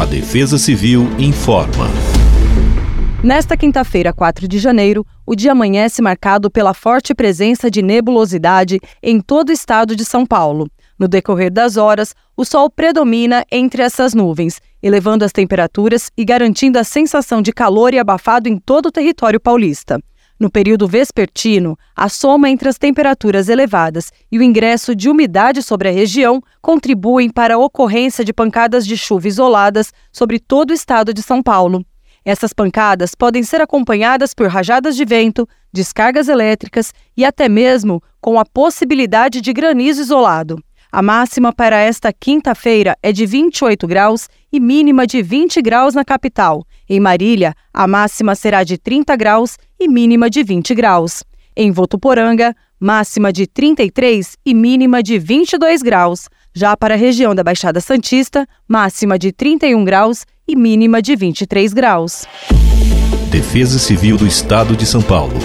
A Defesa Civil informa. Nesta quinta-feira, 4 de janeiro, o dia amanhece marcado pela forte presença de nebulosidade em todo o estado de São Paulo. No decorrer das horas, o sol predomina entre essas nuvens, elevando as temperaturas e garantindo a sensação de calor e abafado em todo o território paulista. No período vespertino, a soma entre as temperaturas elevadas e o ingresso de umidade sobre a região contribuem para a ocorrência de pancadas de chuva isoladas sobre todo o estado de São Paulo. Essas pancadas podem ser acompanhadas por rajadas de vento, descargas elétricas e até mesmo com a possibilidade de granizo isolado. A máxima para esta quinta-feira é de 28 graus e mínima de 20 graus na capital. Em Marília, a máxima será de 30 graus e mínima de 20 graus. Em Votuporanga, máxima de 33 e mínima de 22 graus. Já para a região da Baixada Santista, máxima de 31 graus e mínima de 23 graus. Defesa Civil do Estado de São Paulo.